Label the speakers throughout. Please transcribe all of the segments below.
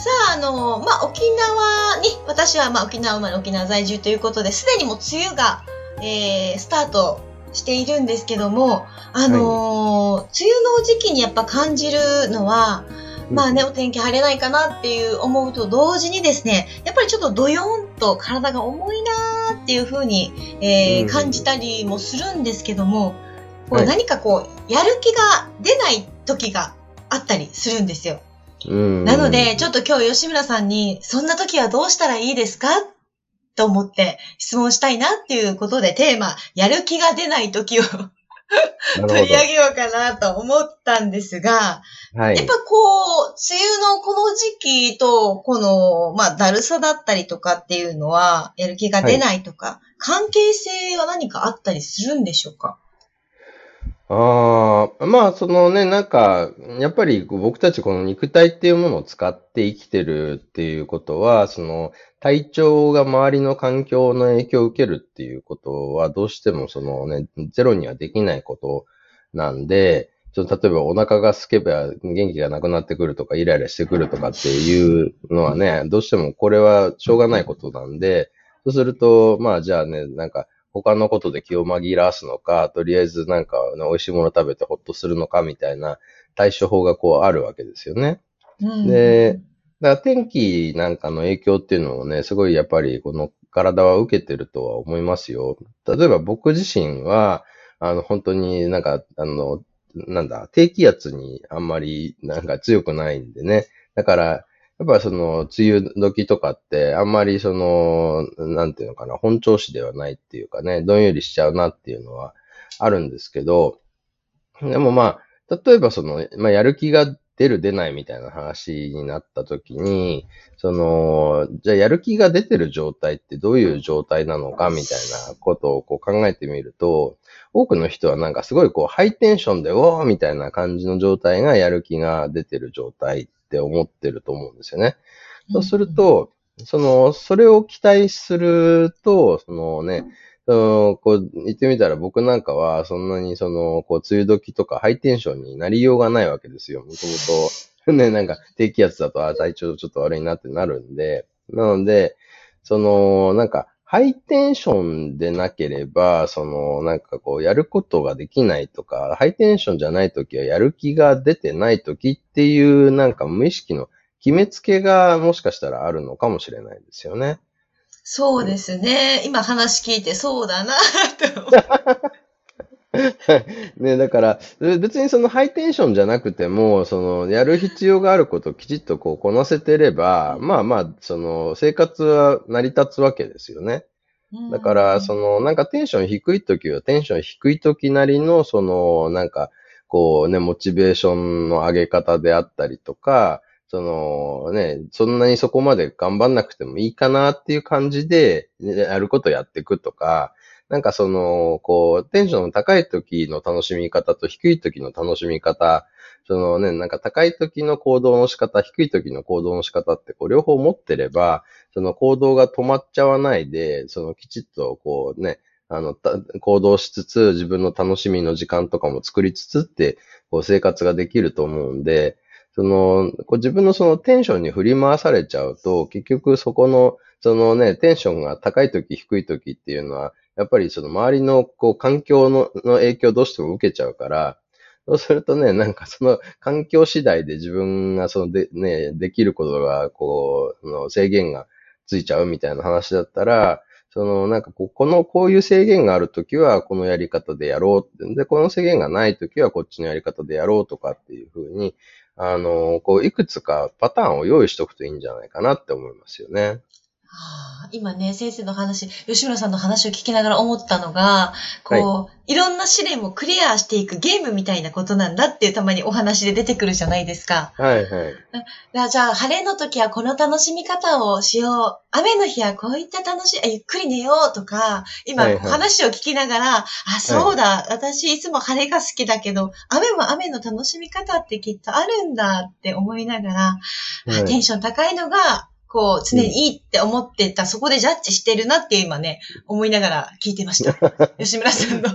Speaker 1: さあ、あの、まあ、沖縄に、私は、まあ、沖縄生まれ、沖縄在住ということで、すでにもう梅雨が、えー、スタートしているんですけども、あのーはい、梅雨の時期にやっぱ感じるのは、まあね、お天気晴れないかなっていう思うと同時にですね、やっぱりちょっとドヨンと体が重いなーっていうふうに、えー、感じたりもするんですけども、こう何かこう、やる気が出ない時があったりするんですよ。なので、ちょっと今日吉村さんに、そんな時はどうしたらいいですか？と思って質問したいなっていうことでテーマ、やる気が出ない時を 取り上げようかなと思ったんですが、はい、やっぱこう、梅雨のこの時期と、この、まあ、だるさだったりとかっていうのは、やる気が出ないとか、はい、関係性は何かあったりするんでしょうか？
Speaker 2: ああ、まあ、そのね、なんか、やっぱり僕たちこの肉体っていうものを使って生きてるっていうことは、その体調が周りの環境の影響を受けるっていうことは、どうしてもそのね、ゼロにはできないことなんで、ちょっと例えばお腹が空けば元気がなくなってくるとか、イライラしてくるとかっていうのはね、どうしてもこれはしょうがないことなんで、そうすると、まあじゃあね、なんか、他のことで気を紛らわすのか、とりあえずなんか、ね、美味しいもの食べてほっとするのかみたいな対処法がこうあるわけですよね。うん、で、だから天気なんかの影響っていうのをね、すごいやっぱりこの体は受けてるとは思いますよ。例えば僕自身は、あの本当になんか、あの、なんだ、低気圧にあんまりなんか強くないんでね。だから、やっぱその、梅雨時とかって、あんまりその、なんていうのかな、本調子ではないっていうかね、どんよりしちゃうなっていうのはあるんですけど、でもまあ、例えばその、まあ、やる気が出る出ないみたいな話になった時に、その、じゃあやる気が出てる状態ってどういう状態なのかみたいなことをこう考えてみると、多くの人はなんかすごいこうハイテンションで、おーみたいな感じの状態がやる気が出てる状態って思ってると思うんですよね。そうすると、その、それを期待すると、そのね、その、こう、言ってみたら僕なんかは、そんなにその、こう、梅雨時とかハイテンションになりようがないわけですよ。もともと、ね、なんか、低気圧だと、あ、体調ちょっと悪いなってなるんで、なので、その、なんか、ハイテンションでなければ、その、なんかこう、やることができないとか、ハイテンションじゃないときはやる気が出てないときっていう、なんか無意識の決めつけがもしかしたらあるのかもしれないですよね。
Speaker 1: そうですね。今話聞いてそうだな
Speaker 2: ね、だから、別にそのハイテンションじゃなくても、その、やる必要があることをきちっとこうこなせてれば、まあまあ、その、生活は成り立つわけですよね。だから、その、なんかテンション低い時はテンション低い時なりの、その、なんか、こうね、モチベーションの上げ方であったりとか、そのね、そんなにそこまで頑張んなくてもいいかなっていう感じで、やることやっていくとか、なんかその、こう、テンションの高い時の楽しみ方と低い時の楽しみ方、そのね、なんか高い時の行動の仕方、低い時の行動の仕方って、こう、両方持ってれば、その行動が止まっちゃわないで、そのきちっとこうね、あの、行動しつつ、自分の楽しみの時間とかも作りつつって、こう、生活ができると思うんで、その、こう自分のそのテンションに振り回されちゃうと、結局そこの、そのね、テンションが高い時、低い時っていうのは、やっぱりその周りのこう環境のの影響をどうしても受けちゃうから、そうするとね、なんかその環境次第で自分がそので、ね、できることが、こう、の制限がついちゃうみたいな話だったら、そのなんかこう、この、こういう制限があるときはこのやり方でやろう。で、この制限がないときはこっちのやり方でやろうとかっていうふうに、あの、こう、いくつかパターンを用意しておくといいんじゃないかなって思いますよね。
Speaker 1: はあ今ね、先生の話、吉村さんの話を聞きながら思ったのが、こう、い、ろんな試練をクリアしていくゲームみたいなことなんだっていうたまにお話で出てくるじゃないですか。
Speaker 2: はいはい。
Speaker 1: じゃあ、晴れの時はこの楽しみ方をしよう。雨の日はこういった楽しい、あゆっくり寝ようとか、今、
Speaker 2: はいはい
Speaker 1: 話を聞きながら、あ、そうだ、私いつも晴れが好きだけど、雨も雨の楽しみ方ってきっとあるんだって思いながら、あ
Speaker 2: はい
Speaker 1: テンション高いのが、こう、常にいいって思ってた、そこでジャッジしてるなって今ね、思いながら聞いてました。吉村さんの。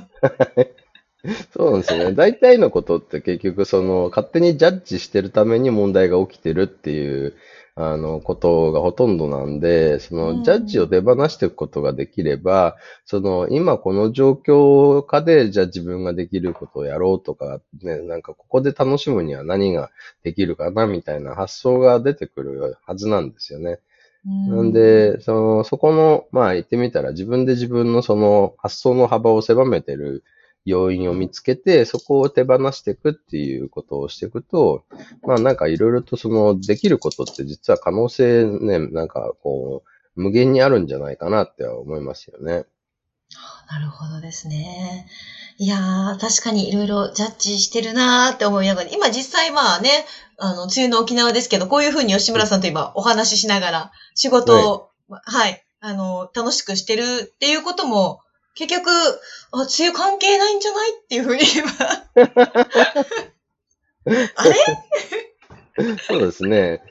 Speaker 2: そうなんですよね。大体のことって結局その勝手にジャッジしてるために問題が起きてるっていうあのことがほとんどなんで、そ
Speaker 1: うん
Speaker 2: のジャッジを手放していくことができれば、その今この状況下でじゃあ自分ができることをやろうとか、ね、なんかここで楽しむには何ができるかなみたいな発想が出てくるはずなんですよね。なんで、その、そこの、まあ言ってみたら自分で自分のその発想の幅を狭めてる要因を見つけて、そこを手放していくっていうことをしていくと、まあなんかいろいろとそのできることって実は可能性ね、なんかこう、無限にあるんじゃないかなって思いますよね。
Speaker 1: なるほどですね。いやー、確かにいろいろジャッジしてるなーって思いながら、今実際まあね、あの、梅雨の沖縄ですけど、こういうふうに吉村さんと今お話ししながら、仕事を、はい、あの、楽しくしてるっていうことも、結局、あ、梅雨関係ないんじゃないっていうふうに今。あれ？
Speaker 2: そうですね。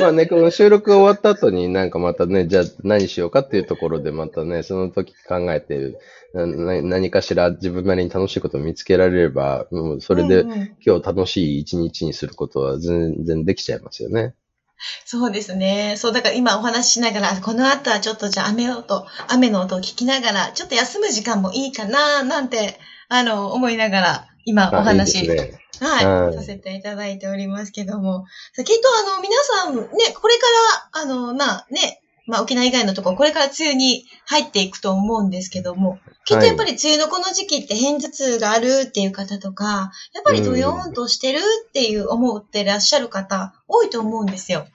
Speaker 2: まあね、この収録が終わった後になんかまたね、じゃあ何しようかっていうところでまたね、その時考えて、なな何かしら自分なりに楽しいことを見つけられれば、もうそれで今日楽しい一日にすることは全然できちゃいますよね。
Speaker 1: そうですね。そう、だから今お話ししながら、この後はちょっとじゃあ雨音、雨の音を聞きながら、ちょっと休む時間もいいかな、なんて、あの、思いながら、今お
Speaker 2: あいい
Speaker 1: 話、
Speaker 2: ですね。
Speaker 1: はい、
Speaker 2: はい
Speaker 1: させていただいておりますけども、きっとあの、皆さんね、これから、あの、まあね、まあ沖縄以外のところ、これから梅雨に入っていくと思うんですけども、きっとやっぱり梅雨のこの時期って偏頭痛があるっていう方とか、やっぱりドヨーンとしてるっていう思ってらっしゃる方、多いと思うんですよ。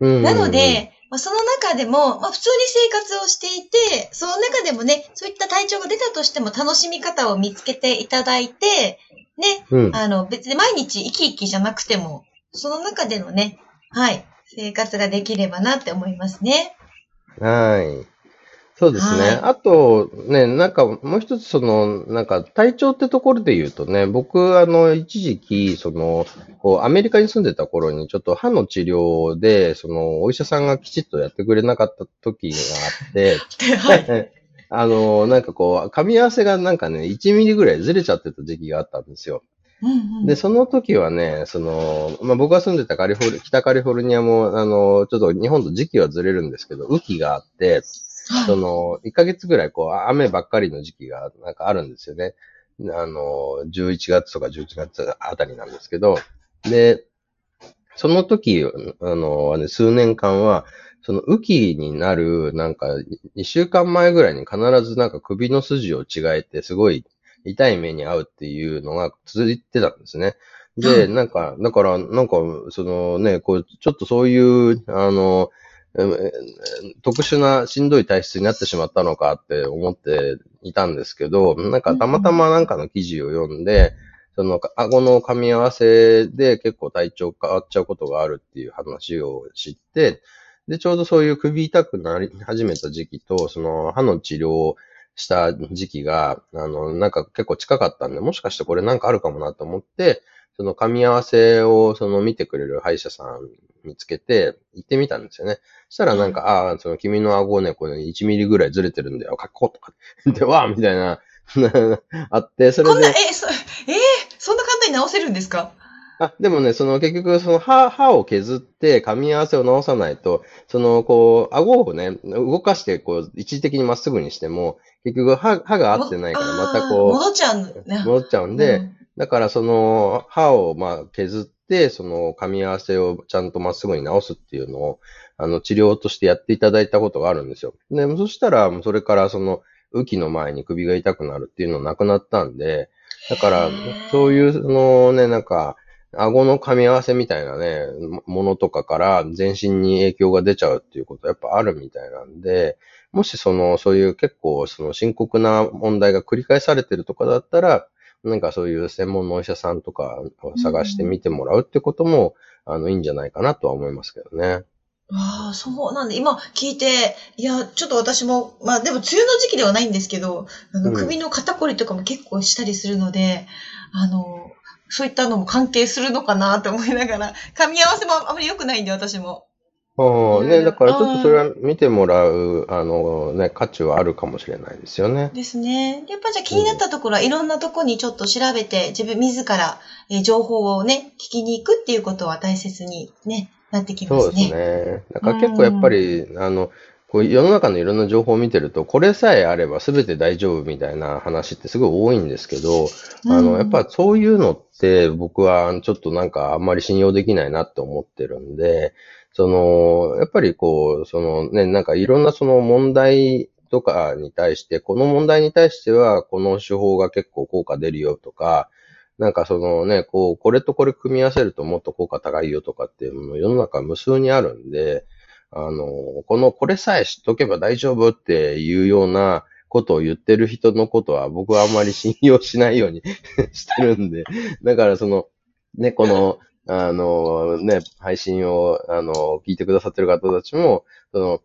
Speaker 2: うん
Speaker 1: なので、まあ、その中でも、まあ、普通に生活をしていて、その中でもね、そういった体調が出たとしても楽しみ方を見つけていただいて、ね、
Speaker 2: うん、
Speaker 1: あの、別に毎日生き生きじゃなくても、その中でのね、はい、生活ができればなって思いますね。
Speaker 2: はい。そうですね。
Speaker 1: はい
Speaker 2: あと、ね、なんかもう一つその、なんか体調ってところで言うとね、僕、あの、一時期、その、こう、アメリカに住んでた頃にちょっと歯の治療で、その、お医者さんがきちっとやってくれなかった時があって、
Speaker 1: ではい。
Speaker 2: あの、なんかこう、噛み合わせがなんかね、1ミリぐらいずれちゃってた時期があったんですよ。
Speaker 1: うんうん、
Speaker 2: で、その時はね、その、まあ、僕が住んでたカリフォル、北カリフォルニアも、あの、ちょっと日本と時期はずれるんですけど、雨季があって、
Speaker 1: はい
Speaker 2: その、1ヶ月ぐらいこう、雨ばっかりの時期がなんかあるんですよね。あの、11月とか11月あたりなんですけど、で、その時、あの、ね数年間は、その雨季になる、なんか、2週間前ぐらいに必ずなんか首の筋を違えて、すごい痛い目に遭うっていうのが続いてたんですね。で、なんか、だから、なんか、そのね、こう、ちょっとそういう、あの、えー特殊なしんどい体質になってしまったのかって思っていたんですけど、なんかたまたまなんかの記事を読んで、その顎の噛み合わせで結構体調変わっちゃうことがあるっていう話を知って、で、ちょうどそういう首痛くなり始めた時期と、その歯の治療をした時期が、あの、なんか結構近かったんで、もしかしてこれなんかあるかもなと思って、その噛み合わせをその見てくれる歯医者さん見つけて行ってみたんですよね。そしたらなんか、ああ、その君の顎ね、これ1ミリぐらいずれてるんだよ、かっことか。で、わあみたいな、あって、そ
Speaker 1: こんな、
Speaker 2: れで、
Speaker 1: え、そ、えーそんな簡単に直せるんですか？
Speaker 2: あ、でもね、その結局、その歯、歯を削って噛み合わせを直さないと、その、こう、顎をね、動かして、こう、一時的にまっすぐにしても、結局歯、歯が合ってないから、またこ
Speaker 1: 戻っちゃうんね。
Speaker 2: 戻っちゃうんで、
Speaker 1: うん
Speaker 2: だからその歯をまあ削って、その噛み合わせをちゃんとまっすぐに直すっていうのを、あの治療としてやっていただいたことがあるんですよ。で、そしたら、それからその、雨季の前に首が痛くなるっていうのなくなったんで、だからそういう、そのね、なんか、顎の噛み合わせみたいなね、ものとかから全身に影響が出ちゃうっていうことはやっぱあるみたいなんで、もしその、そういう結構その深刻な問題が繰り返されてるとかだったら、なんかそういう専門のお医者さんとかを探してみてもらうってことも、あの、いいんじゃないかなとは思いますけどね。
Speaker 1: ああ、そうなんで、今聞いて、いや、ちょっと私も、まあでも梅雨の時期ではないんですけど、あの、首の肩こりとかも結構したりするので、あの、そういったのも関係するのかなと思いながら、噛み合わせもあまり良くないんで、私も。
Speaker 2: ああ、ね、だからちょっとそれは見てもらう、あのね、価値はあるかもしれないですよね。
Speaker 1: ですね。やっぱじゃあ気になったところはいろんなところにちょっと調べて、自分自ら、え情報をね、聞きに行くっていうことは大切にね、なってきますね。そうです
Speaker 2: ね。だから結構やっぱり、あの、こう世の中のいろんな情報を見てると、これさえあれば全て大丈夫みたいな話ってすごい多いんですけど、あの、やっぱそういうのって僕はちょっとなんかあんまり信用できないなって思ってるんで、その、やっぱりこう、そのね、なんかいろんなその問題とかに対して、この問題に対しては、この手法が結構効果出るよとか、なんかそのね、こう、これとこれ組み合わせるともっと効果高いよとかっていうの世の中無数にあるんで、あの、この、これさえ知っとけば大丈夫っていうようなことを言ってる人のことは僕はあんまり信用しないように してるんで、だからその、ね、この、あの、ね、配信を、あの、聞いてくださってる方たちも、その、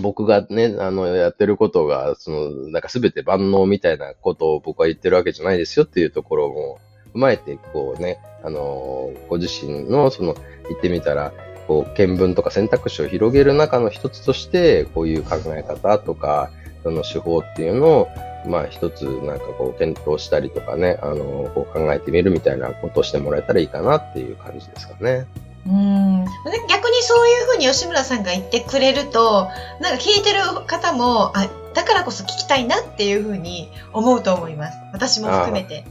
Speaker 2: 僕がね、あの、やってることが、その、なんかすべて万能みたいなことを僕は言ってるわけじゃないですよっていうところも踏まえて、こうね、あの、ご自身の、その、言ってみたら、こう、見聞とか選択肢を広げる中の一つとして、こういう考え方とか、その手法っていうのを、まあ一つなんかこう検討したりとかね、あの、こう考えてみるみたいなことをしてもらえたらいいかなっていう感じですかね。
Speaker 1: うん逆にそういうふうに吉村さんが言ってくれると、なんか聞いてる方も、あ、だからこそ聞きたいなっていうふうに思うと思います。私も含めて。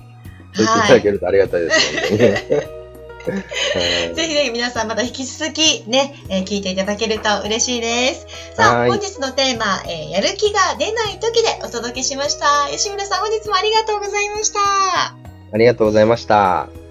Speaker 2: そう言っていただけるとありがたいですね。
Speaker 1: ぜひぜひ皆さんまた引き続きね、えー、聞いていただけると嬉しいです。さあ、本日のテーマ、えー、やる気が出ない時でお届けしました。吉村さん、本日もありがとうございました。
Speaker 2: ありがとうございました。